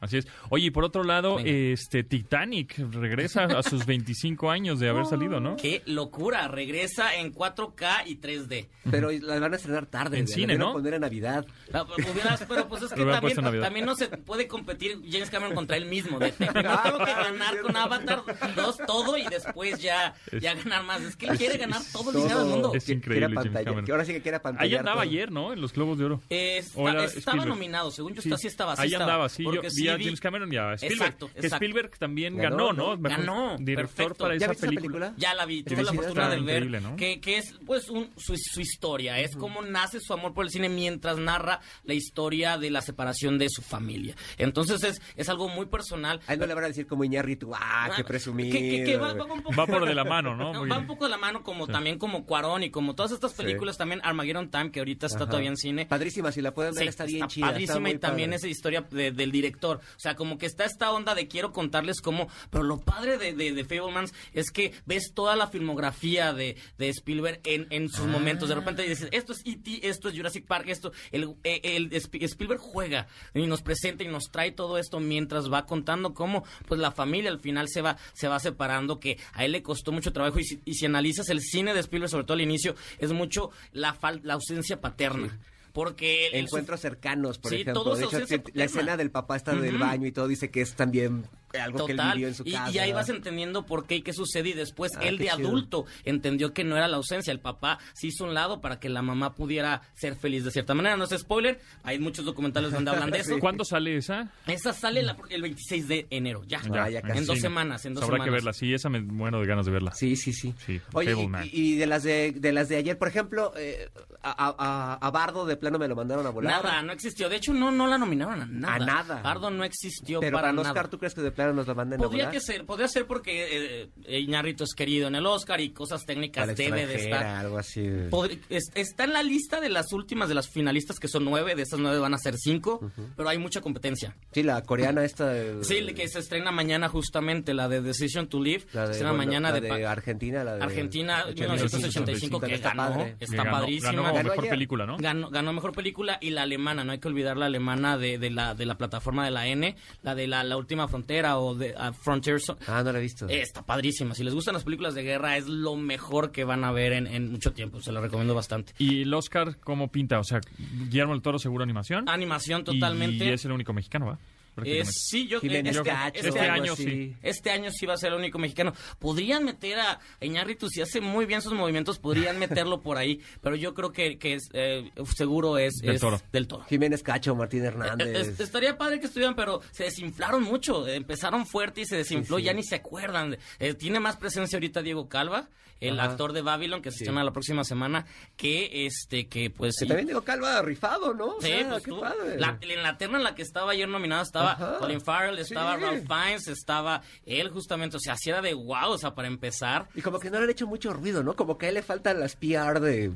Así es. Oye, y por otro lado, Venga. este Titanic regresa a sus 25 años de haber salido, ¿no? Qué locura, regresa en 4K y 3D. Pero la van a estrenar tarde. En la cine, ¿no? poner en Navidad. Ah, pues, pero pues es que también, no se puede competir James Cameron contra él mismo. De, tengo que ganar con Avatar 2 todo y después ya, ya ganar más. Es que él quiere ganar todo el dinero del mundo. Es increíble, James Cameron. ahora sí que quiera pantalla. Ahí andaba ayer, ¿no? En los Globos de Oro. Eh, ¿O está- estaba Spielberg? nominado, según yo, Sí. sí, estaba. sí Ahí estaba, andaba, sí. Yo vi a James Cameron y a Spielberg. Exacto, Que. Spielberg también Ganó, ¿no? Ganó, Director perfecto. para ¿Ya esa película. Ya la vi, tuve la fortuna de Está ver increíble, ¿no? que, que es pues un- su, su historia, es cómo nace su amor por el cine mientras narra la historia de la separación de su familia. Entonces es, es algo muy personal. A él no le van a decir como Iñárritu, ah, qué Ah, presumido. que- que- que va- va un poco- Va por de la mano, ¿no? Va un poco de la mano como también como Cuarón y como todas estas películas también Armageddon Time que ahorita está Ajá. todavía en cine. Padrísima, si la pueden ver, Sí, está bien chida. padrísima y también padre. esa historia de- del director. O sea, como que está esta onda de quiero contarles cómo... Pero lo padre de, de, de Fablemans es que ves toda la filmografía de, de Spielberg en, en sus momentos. De repente dices, esto es E.T., esto es Jurassic Park, esto... El, eh, el, Sp- Spielberg juega y nos presenta y nos trae todo esto mientras va contando cómo pues la familia al final se va, se va separando, que a él le costó mucho trabajo. Y si, y si analizas el cine de Spielberg, sobre todo al inicio, es mucho la, fal- la ausencia paterna. Porque Encuentros cercanos, por Sí, ejemplo. todo De hecho, la escena del papá está del Ujú. baño y todo dice que es también algo que él Total. vivió en su y, casa. y ahí vas entendiendo por qué y qué sucede. Y después Ah, él de chido. adulto entendió que no era la ausencia. El papá se hizo un lado para que la mamá pudiera ser feliz de cierta manera. No es spoiler. Hay muchos documentales donde hablan de eso. ¿Cuándo sale esa? Esa sale la- el 26 de enero. Ya. Ah, ya casi. en dos semanas. En dos Habrá semanas. que verla. Sí, esa me muero de ganas de verla. Sí, sí, sí. Sí, Oye, y, y de las de, de las de ayer, por ejemplo, eh, a, a- a Bardo de plano me lo mandaron a volar. Nada, no existió. De hecho, no, no la nominaron a nada. A nada. Pardo no existió Pero para para el nada. ¿tú crees que de plano nos lo manden a Podría que ser, podría ser porque eh, Iñárritu es querido en el Oscar y cosas técnicas Para debe de estar. algo así. Podri- es- está en la lista de las últimas de las finalistas, que son nueve, de esas nueve van a ser cinco, pero hay mucha competencia. Sí, la coreana esta. de- Sí, que se estrena mañana justamente, la de Decision to Live, la de, se estrena bueno, mañana la de, de, Argentina, la de Argentina 85, 1985, que está ganó, padre. está Ganó- padrísima. Ganó, Ganó mejor película, ¿no? Ganó, ganó mejor película y la alemana, no hay que olvidar la alemana de, de la, de la plataforma de la N, la de la, la última frontera o de ah, Frontier. Zo- Ah, no la he visto. Eh, Está padrísima. Si les gustan las películas de guerra, es lo mejor que van a ver en, en mucho tiempo. Se la recomiendo bastante. ¿Y el Oscar cómo pinta? O sea, Guillermo del Toro seguro animación. Animación totalmente. Y es el único mexicano, ¿va? Eh, sí, yo Jiménez este, Cacho, este Este año sí. Este año sí va a ser el único mexicano. Podrían meter a Iñárritu, si hace muy bien sus movimientos, podrían meterlo por ahí. Pero yo creo que, que es, eh, seguro es Del es Toro. Del Toro. Jiménez Cacho, Martín Hernández. Eh, es- estaría padre que estuvieran, pero se desinflaron mucho. Empezaron fuerte y se desinfló, Sí, sí. ya ni se acuerdan. Eh, tiene más presencia ahorita Diego Calva, el Ajá. actor de Babylon, que se Sí. estrena la próxima semana, que este, que pues Que también digo Calva rifado, ¿no? O sea, pues qué tú- padre. la- en la terna en la que estaba ayer nominado estaba Ajá. Colin Farrell, estaba Sí. Ralph Fiennes, estaba él justamente, o sea, así era de wow, o sea, para empezar. Y como que no le han hecho mucho ruido, ¿no? Como que a él le faltan las PR de...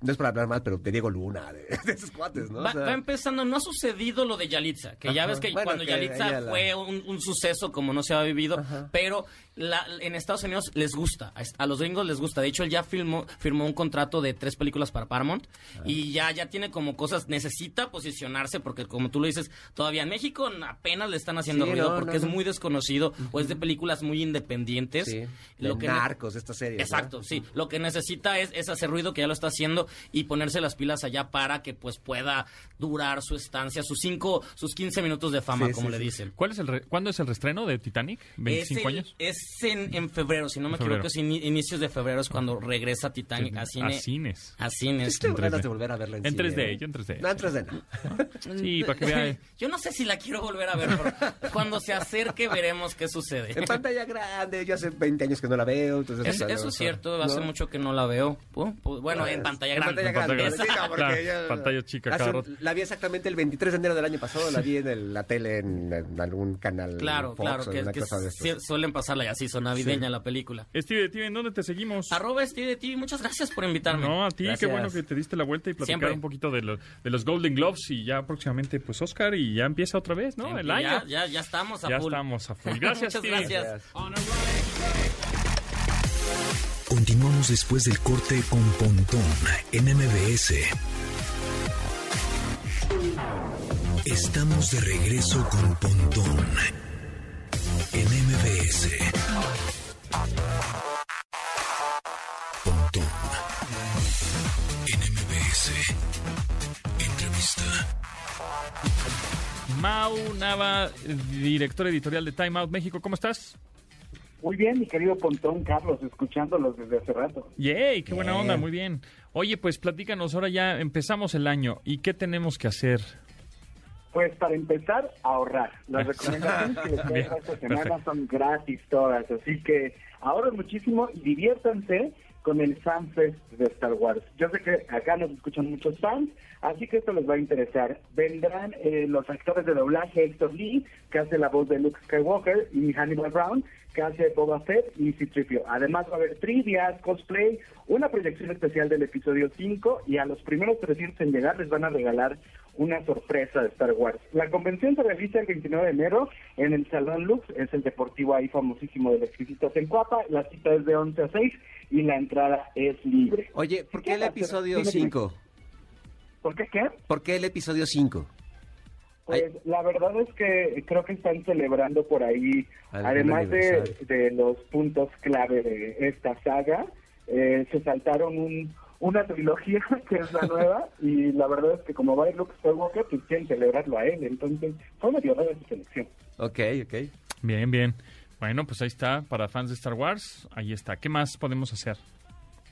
No es para hablar mal, pero de Diego Luna, de, de esos cuates, ¿no? O Va, sea, va empezando, no ha sucedido lo de Yalitza, que ya ves que Bueno, cuando que Yalitza la- fue un, un suceso como no se había vivido, Ajá. pero la- en Estados Unidos les gusta, a, los gringos les gusta. De hecho, él ya filmó, firmó un contrato de tres películas para Paramount Ah. y ya, ya tiene como cosas, necesita posicionarse porque como tú lo dices, todavía en México apenas le están haciendo Sí, ruido no, porque no, es no. muy desconocido o es de películas muy independientes. Sí, Lo de que narcos, esta serie. Exacto, sí. Lo que necesita es, es hacer ruido, que ya lo está haciendo, y ponerse las pilas allá para que pues pueda durar su estancia, sus cinco, sus 15 minutos de fama, Sí, como sí, le dicen. ¿Cuál es el re- ¿Cuándo es el restreno de Titanic? ¿25 es el, años? Es en, en febrero, si no me En febrero. equivoco, es ini- inicios de febrero es cuando regresa Titanic a cine. A cines. A cines. Tengo En ganas 3D. de volver a verla en, En cine, 3D, ¿eh? yo en 3D. No, en 3D no. Sí, para que vea. Yo no sé si la quiero volver a ver, pero cuando se acerque veremos qué sucede. En pantalla grande, yo hace 20 años que no la veo. Entonces, Es- eso es ¿no? cierto, hace mucho que no la veo. Bueno, en pantalla En grande. pantalla grande. Esa- sí, no, porque Claro, ya- pantalla chica hace-. La vi exactamente el 23 de enero del año pasado, la vi en el- la tele en, en algún canal Claro, Fox claro, que, que suelen pasarla y así, son navideña la película. Steve de TV, ¿en dónde te seguimos? Arroba Steve de TV, muchas gracias por invitarme. No, a ti, Gracias. qué bueno que te diste la vuelta y platicar Siempre. un poquito de, lo- de los Golden Globes y ya próximamente, pues, Oscar, y ya empieza otra vez, ¿no? El Ya, año. ya, ya estamos a Ya full. estamos a full. Gracias, Muchas Steve. gracias. Continuamos después del corte con Pontón en MBS. Estamos de regreso con Pontón en MBS. Pontón en MBS. Entrevista. Mau Nava, director editorial de Time Out México, ¿cómo estás? Muy bien, mi querido Pontón Carlos, escuchándolos desde hace rato. Yay, qué buena onda, muy bien. Oye, pues platícanos, ahora ya empezamos el año y qué tenemos que hacer. Pues para empezar, ahorrar. Las recomendaciones que les traigo esta semana perfecto. son gratis todas, así que ahorren muchísimo y diviértanse con el FanFest de Star Wars. Yo sé que acá nos escuchan muchos fans, así que esto les va a interesar. Vendrán eh, los actores de doblaje Héctor Lee, que hace la voz de Luke Skywalker, y Hannibal Brown, que hace Boba Fett y Citripio. Además va a haber trivias, cosplay, una proyección especial del episodio 5 y a los primeros 300 en llegar les van a regalar una sorpresa de Star Wars. La convención se realiza el 29 de enero en el Salón Lux, es el deportivo ahí famosísimo de los exquisitos en Cuapa. La cita es de 11 a 6 y la entrada es libre. Oye, ¿por qué el episodio Dime, 5? ¿Por qué qué? ¿Por qué el episodio 5? Pues la verdad es que creo que están celebrando por ahí, además de, de los puntos clave de esta saga, eh, se saltaron un, una trilogía que es la nueva y la verdad es que como va a ir Luke Skywalker, pues quieren celebrarlo a él, entonces fue medio rara su selección. Ok, ok. Bien, bien. Bueno, pues ahí está, para fans de Star Wars, ahí está. ¿Qué más podemos hacer?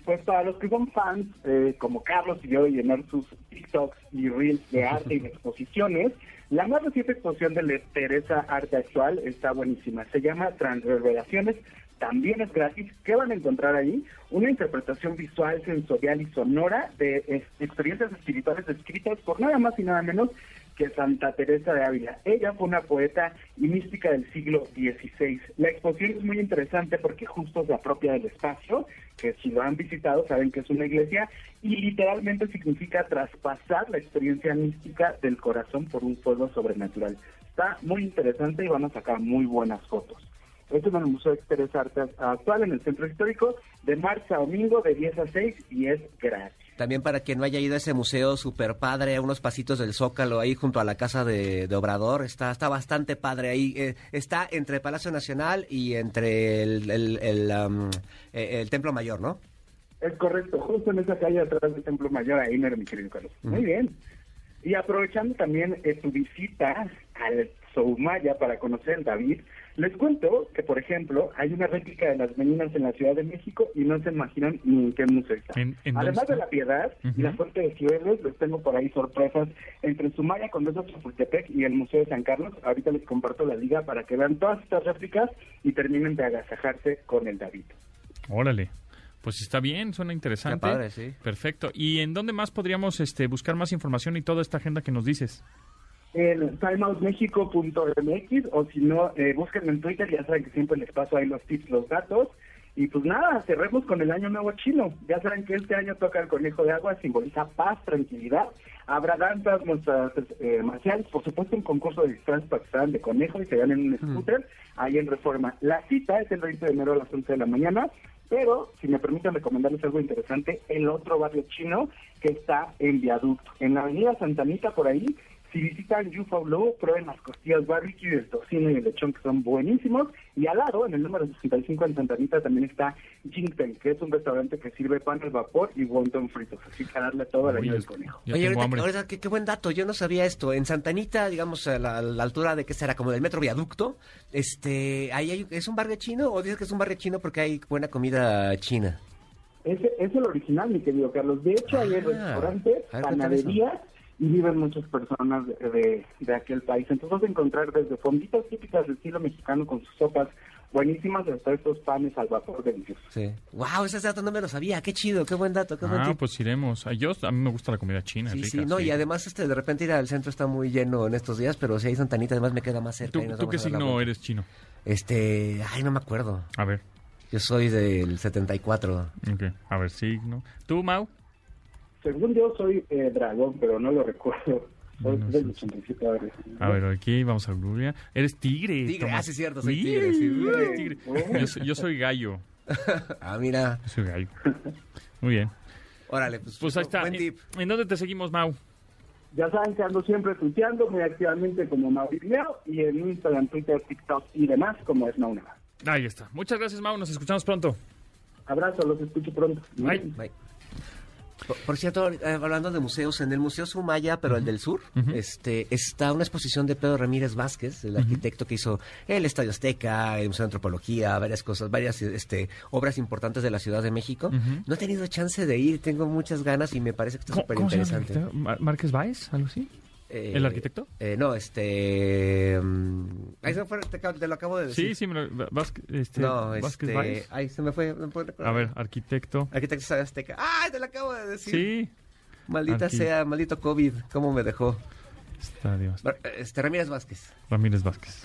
Pues para los que son fans, eh, como Carlos y yo, de llenar sus TikToks y Reels de arte y de exposiciones, la más reciente exposición de Le- Teresa Arte Actual está buenísima. Se llama Transreverberaciones, también es gratis. ¿Qué van a encontrar ahí? Una interpretación visual, sensorial y sonora de eh, experiencias espirituales descritas por nada más y nada menos que Santa Teresa de Ávila. Ella fue una poeta y mística del siglo XVI. La exposición es muy interesante porque justo se apropia del espacio, que si lo han visitado saben que es una iglesia, y literalmente significa traspasar la experiencia mística del corazón por un fuego sobrenatural. Está muy interesante y van a sacar muy buenas fotos. Esto es en el Museo de Teresa Arte Actual en el Centro Histórico de marzo a domingo de 10 a 6 y es gratis. También para quien no haya ido a ese museo super padre, a unos pasitos del Zócalo, ahí junto a la casa de, de Obrador, está, está bastante padre ahí. eh, está entre Palacio Nacional y entre el, el, el, um, el Templo Mayor, ¿no? Es correcto, justo en esa calle atrás del Templo Mayor, ahí mero, mi querido Carlos. Muy bien. Y aprovechando también eh, tu visita al Soumaya para conocer David, les cuento que, por ejemplo, hay una réplica de las meninas en la Ciudad de México y no se imaginan ni en qué museo está. ¿En- en dónde Además está? de la Piedad y la Fuente de Cibeles, les tengo por ahí sorpresas entre Sumaya, Condesa Chapultepec y el Museo de San Carlos. Ahorita les comparto la liga para que vean todas estas réplicas y terminen de agasajarse con el David. Órale. Pues está bien, suena interesante. Padre, sí. Perfecto. ¿Y en dónde más podríamos este, buscar más información y toda esta agenda que nos dices? En timeoutmexico.mx o si no, eh, búsquenme en Twitter, ya saben que siempre les paso ahí los tips, los datos. Y pues nada, cerremos con el año nuevo chino. Ya saben que este año toca el conejo de agua, simboliza paz, tranquilidad. Habrá danzas, muestras eh, marciales, por supuesto un concurso de disfraces para que se hagan de conejo y se ganen un scooter ahí en Reforma. La cita es el 20 de enero a las 11 de la mañana, pero si me permiten recomendarles algo interesante, el otro barrio chino que está en viaducto. En la avenida Santa Anita, por ahí, si visitan Buffalo, prueben las costillas barbecue, el tocino y el lechón que son buenísimos. Y al lado, en el número 65 en Santa Anita, también está Jinten, que es un restaurante que sirve pan al vapor y wonton fritos. Así que darle todo el año del conejo. Oye, ahorita, ahorita, qué, qué buen dato, yo no sabía esto. En Santanita, digamos, a la, a la altura de que será como del metro viaducto, este, ahí hay, ¿es un barrio chino o dices que es un barrio chino porque hay buena comida china? Ese es el original, mi querido Carlos. De hecho, hay Ah, restaurantes, a panaderías y viven muchas personas de, de, de aquel país. Entonces vas a encontrar desde fonditas típicas de estilo mexicano con sus sopas buenísimas hasta estos panes al vapor deliciosos. Sí. Wow, ese dato no me lo sabía. Qué chido, qué buen dato, qué buen Ah, tip. pues iremos. Ah, Yo, a mí me gusta la comida china. Sí, rica, sí, no, y además este de repente ir al centro está muy lleno en estos días, pero si hay Santanita además me queda más cerca. ¿Tú, y nos tú vamos qué a signo eres chino? Este, ay, no me acuerdo. A ver. Yo soy del 74. Ok, a ver, signo. ¿Tú, Mau? Según yo soy eh, dragón, pero no lo recuerdo. Soy No del 87 a ver. A ver, aquí vamos a googlear. Eres tigre. Tigre, Tomás. ah, sí, cierto, soy Sí, tigre, sí. eres tigre. Yo, soy- yo soy gallo. ah, mira. Yo soy gallo. Muy bien. Órale, pues, Pues ahí está. buen ¿En, tip. en dónde te seguimos, Mau? Ya saben que ando siempre tuiteando muy activamente como Mauricio y en Instagram, Twitter, TikTok y demás como es Nauna. Ahí está. Muchas gracias, Mau. Nos escuchamos pronto. Abrazo, los escucho pronto. Bye. Bye. Por, por cierto, eh, hablando de museos, en el Museo Sumaya, pero el del sur, este, está una exposición de Pedro Ramírez Vázquez, el arquitecto que hizo el Estadio Azteca, el Museo de Antropología, varias cosas, varias este, obras importantes de la Ciudad de México. No he tenido chance de ir, tengo muchas ganas y me parece que está ¿Cómo, súper interesante. ¿Márquez Báez? ¿Algo así? Eh, ¿El arquitecto? eh, no, este... mm, ahí se me fue, te, te lo acabo de decir. Sí, sí, me lo, Vázquez, este, no, Vázquez este... Ahí se me fue. no puedo recordar. A ver, arquitecto. Arquitecto Azteca. ¡Ah, te lo acabo de decir! Sí. Maldita Aquí. sea, maldito COVID, ¿cómo me dejó? Estadio. Mar- Este, Ramírez Vázquez. Ramírez Vázquez.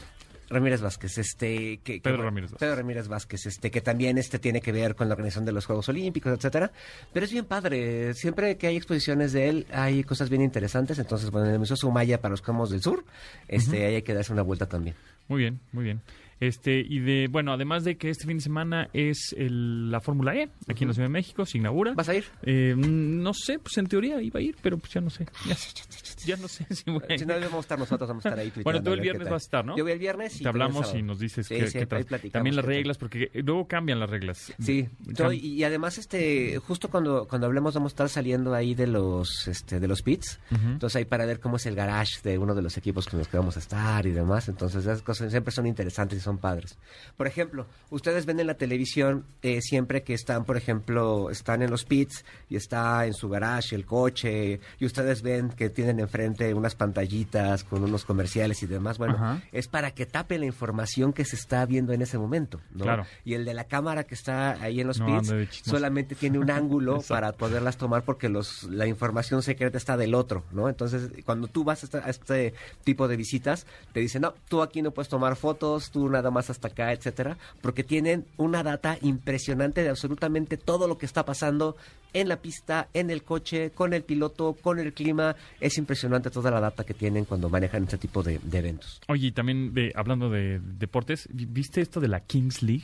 Ramírez Vázquez, este, que, que- Pedro Ramírez Vázquez. Pedro Ramírez Vázquez, este, que también este tiene que ver con la organización de los Juegos Olímpicos, etcétera. Pero es bien padre. Siempre que hay exposiciones de él, hay cosas bien interesantes. Entonces, bueno, en el Museo Sumaya para los Camos del Sur, este, ahí hay que darse una vuelta también. Muy bien, muy bien. Este, y de, bueno, además de que este fin de semana es el- la Fórmula E, aquí en la Ciudad de México, se inaugura. ¿Vas a ir? Eh, mm, no sé, pues en teoría iba a ir, pero pues ya no sé. Ya, ya no sé si voy a ir. Si no, a estar nosotros, vamos a estar ahí. Bueno, tú el viernes vas a estar, ¿no? Yo voy el viernes y Te hablamos y nos dices Sí, que, sí, también las reglas, porque luego cambian las reglas. Sí, yo- y, además este justo cuando cuando hablemos vamos a estar saliendo ahí de los este de los pits, entonces ahí para ver cómo es el garage de uno de los equipos con los que vamos a estar y demás, entonces esas cosas siempre son interesantes y son padres. Por ejemplo, ustedes ven en la televisión eh, siempre que están, por ejemplo, están en los pits y está en su garage el coche y ustedes ven que tienen enfrente unas pantallitas con unos comerciales y demás, bueno, Ajá. es para que tape la información que se está viendo en ese momento, ¿no? Claro. Y el de la cámara que está ahí en los No, pits solamente tiene un ángulo para poderlas tomar porque los la información secreta está del otro, ¿no? Entonces, cuando tú vas a este tipo de visitas, te dicen, no, tú aquí no puedes tomar fotos, tú nada más hasta acá, etcétera, porque tienen una data impresionante de absolutamente todo lo que está pasando en la pista, en el coche, con el piloto, con el clima. Es impresionante toda la data que tienen cuando manejan este tipo de, de eventos. Oye, y también de, hablando de deportes, ¿vi- ¿viste esto de la Kings League?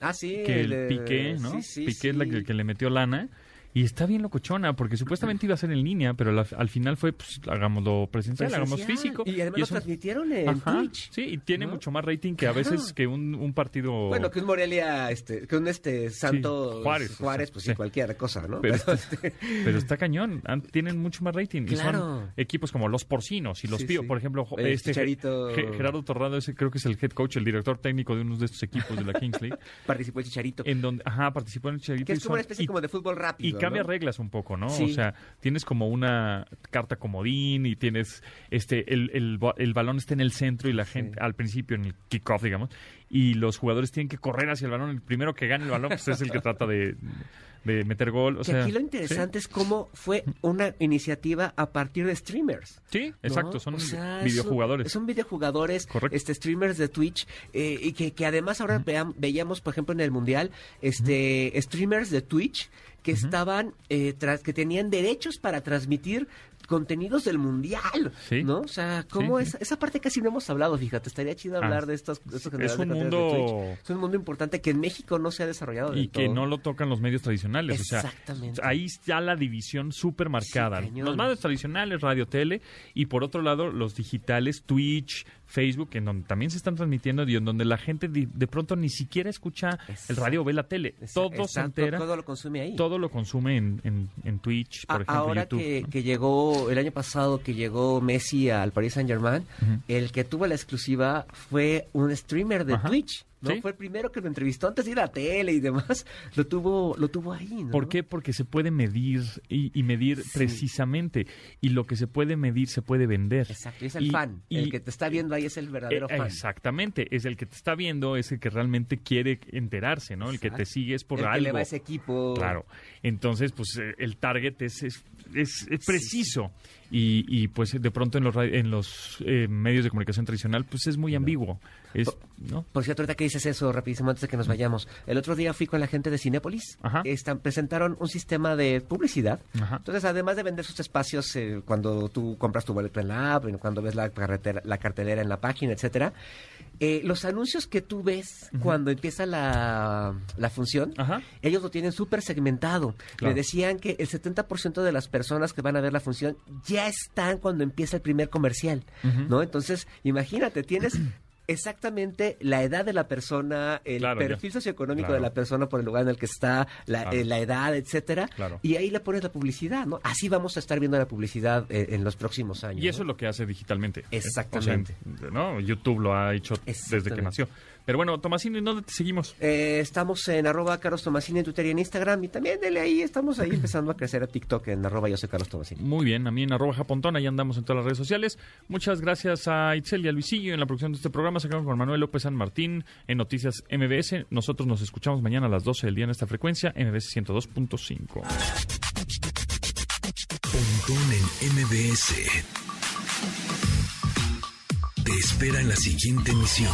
Ah, sí. que el de- Piqué, ¿no? sí, sí, Piqué es la que le metió lana. Y está bien locochona, porque supuestamente iba a ser en línea, pero la- al final fue, pues, hagámoslo presencial, hagamos Presencial. físico. Y además lo eso- transmitieron en Ajá, Twitch. Sí, y tiene ¿no? mucho más rating que a veces que un, un partido... Bueno, que un Morelia, este, que un este Santos Juárez, o sea, Juárez, pues sí, sí. cualquier cosa, ¿no? Pero, Pero, está, pero está cañón, han- tienen mucho más rating. Y Claro. son equipos como los porcinos y los Sí, pío. sí. Por ejemplo, El este Chicharito. Ge- Gerardo Torrado, ese creo que es el head coach, el director técnico de uno de estos equipos de la Kings League. participó el Chicharito. en donde, ajá, participó en el Chicharito. que es y como una son- especie y- como de fútbol rápido. Cambia ¿no? reglas un poco, ¿no? Sí. O sea, tienes como una carta comodín y tienes este el, el, el balón está en el centro y la gente al principio en el kickoff, digamos, y los jugadores tienen que correr hacia el balón. El primero que gane el balón pues, es el que trata de, de meter gol. O que sea, aquí lo interesante es cómo fue una iniciativa a partir de streamers. Sí, ¿no? exacto, son O sea, videojugadores. Son, son videojugadores, Correcto. este streamers de Twitch, eh, y que, que además ahora veam- veíamos, por ejemplo, en el Mundial, este streamers de Twitch que estaban, eh, tras, que tenían derechos para transmitir contenidos del mundial, Sí. ¿no? O sea, cómo Sí, es, esa parte casi no hemos hablado, fíjate, estaría chido Ah, hablar de estos, de estos es generadores un de mundo-. Es un mundo importante que en México no se ha desarrollado del y que todo. no lo tocan los medios tradicionales. O sea, Exactamente. ahí está la división súper marcada. Los medios tradicionales, radio, tele, y por otro lado, los digitales, Twitch, Facebook, en donde también se están transmitiendo y en donde la gente de, de pronto ni siquiera escucha el radio o ve la tele. todo se Exacto, entera. todo lo consume ahí. Todo lo consume en, en, en Twitch, por A- ejemplo, Ahora YouTube. que, ¿no? que llegó el año pasado, que llegó Messi al Paris Saint Germain, el que tuvo la exclusiva fue un streamer de Ajá. Twitch. ¿No? Sí. Fue el primero que lo entrevistó antes de ir a la tele y demás. Lo tuvo, lo tuvo ahí, ¿no? ¿Por qué? Porque se puede medir y, y medir precisamente. Y lo que se puede medir se puede vender. Exacto, es el Y- fan. y- el que te está viendo ahí es el verdadero Eh, fan. Exactamente, es el que te está viendo, es el que realmente quiere enterarse, ¿no? El que te sigue es por el algo. que le va a ese equipo. Claro. Entonces, pues eh, el target es, es, es- es preciso. Y, y, pues de pronto en los, en los eh, medios de comunicación tradicional, pues es muy ambiguo. Es, ¿no? Por cierto, ahorita que dices eso, rapidísimo, antes de que nos vayamos. El otro día fui con la gente de Cinépolis. Están, presentaron un sistema de publicidad. Ajá. Entonces, además de vender sus espacios eh, cuando tú compras tu boleto en la app, cuando ves la, carretera, la cartelera en la página, etcétera, eh, los anuncios que tú ves cuando empieza la, la función, ellos lo tienen súper segmentado. Claro. Le decían que el 70% de las personas que van a ver la función ya están cuando empieza el primer comercial. ¿no? Entonces, imagínate, tienes exactamente la edad de la persona, el Claro, ya. perfil socioeconómico Claro. de la persona por el lugar en el que está, la, Claro. eh, la edad, etcétera. Y ahí le pones la publicidad, ¿no? Así vamos a estar viendo la publicidad eh, en los próximos años. Y eso ¿no? es lo que hace digitalmente. Exactamente. O sea, ¿no? YouTube lo ha hecho desde que nació. Pero bueno, Tomasino, ¿y dónde te seguimos? Eh, estamos en arroba Carlos Tomasini en Twitter y en Instagram. Y también dele ahí, estamos ahí empezando a crecer a TikTok en arroba yo soy Carlos Tomasini. Muy bien, a mí en arroba japontón, ahí andamos en todas las redes sociales. Muchas gracias a Itzel y a Luisillo en la producción de este programa. Sacamos con Manuel López San Martín en Noticias MBS. Nosotros nos escuchamos mañana a las 12 del día en esta frecuencia, MBS 102.5. Pontón en MBS. Te espera en la siguiente emisión.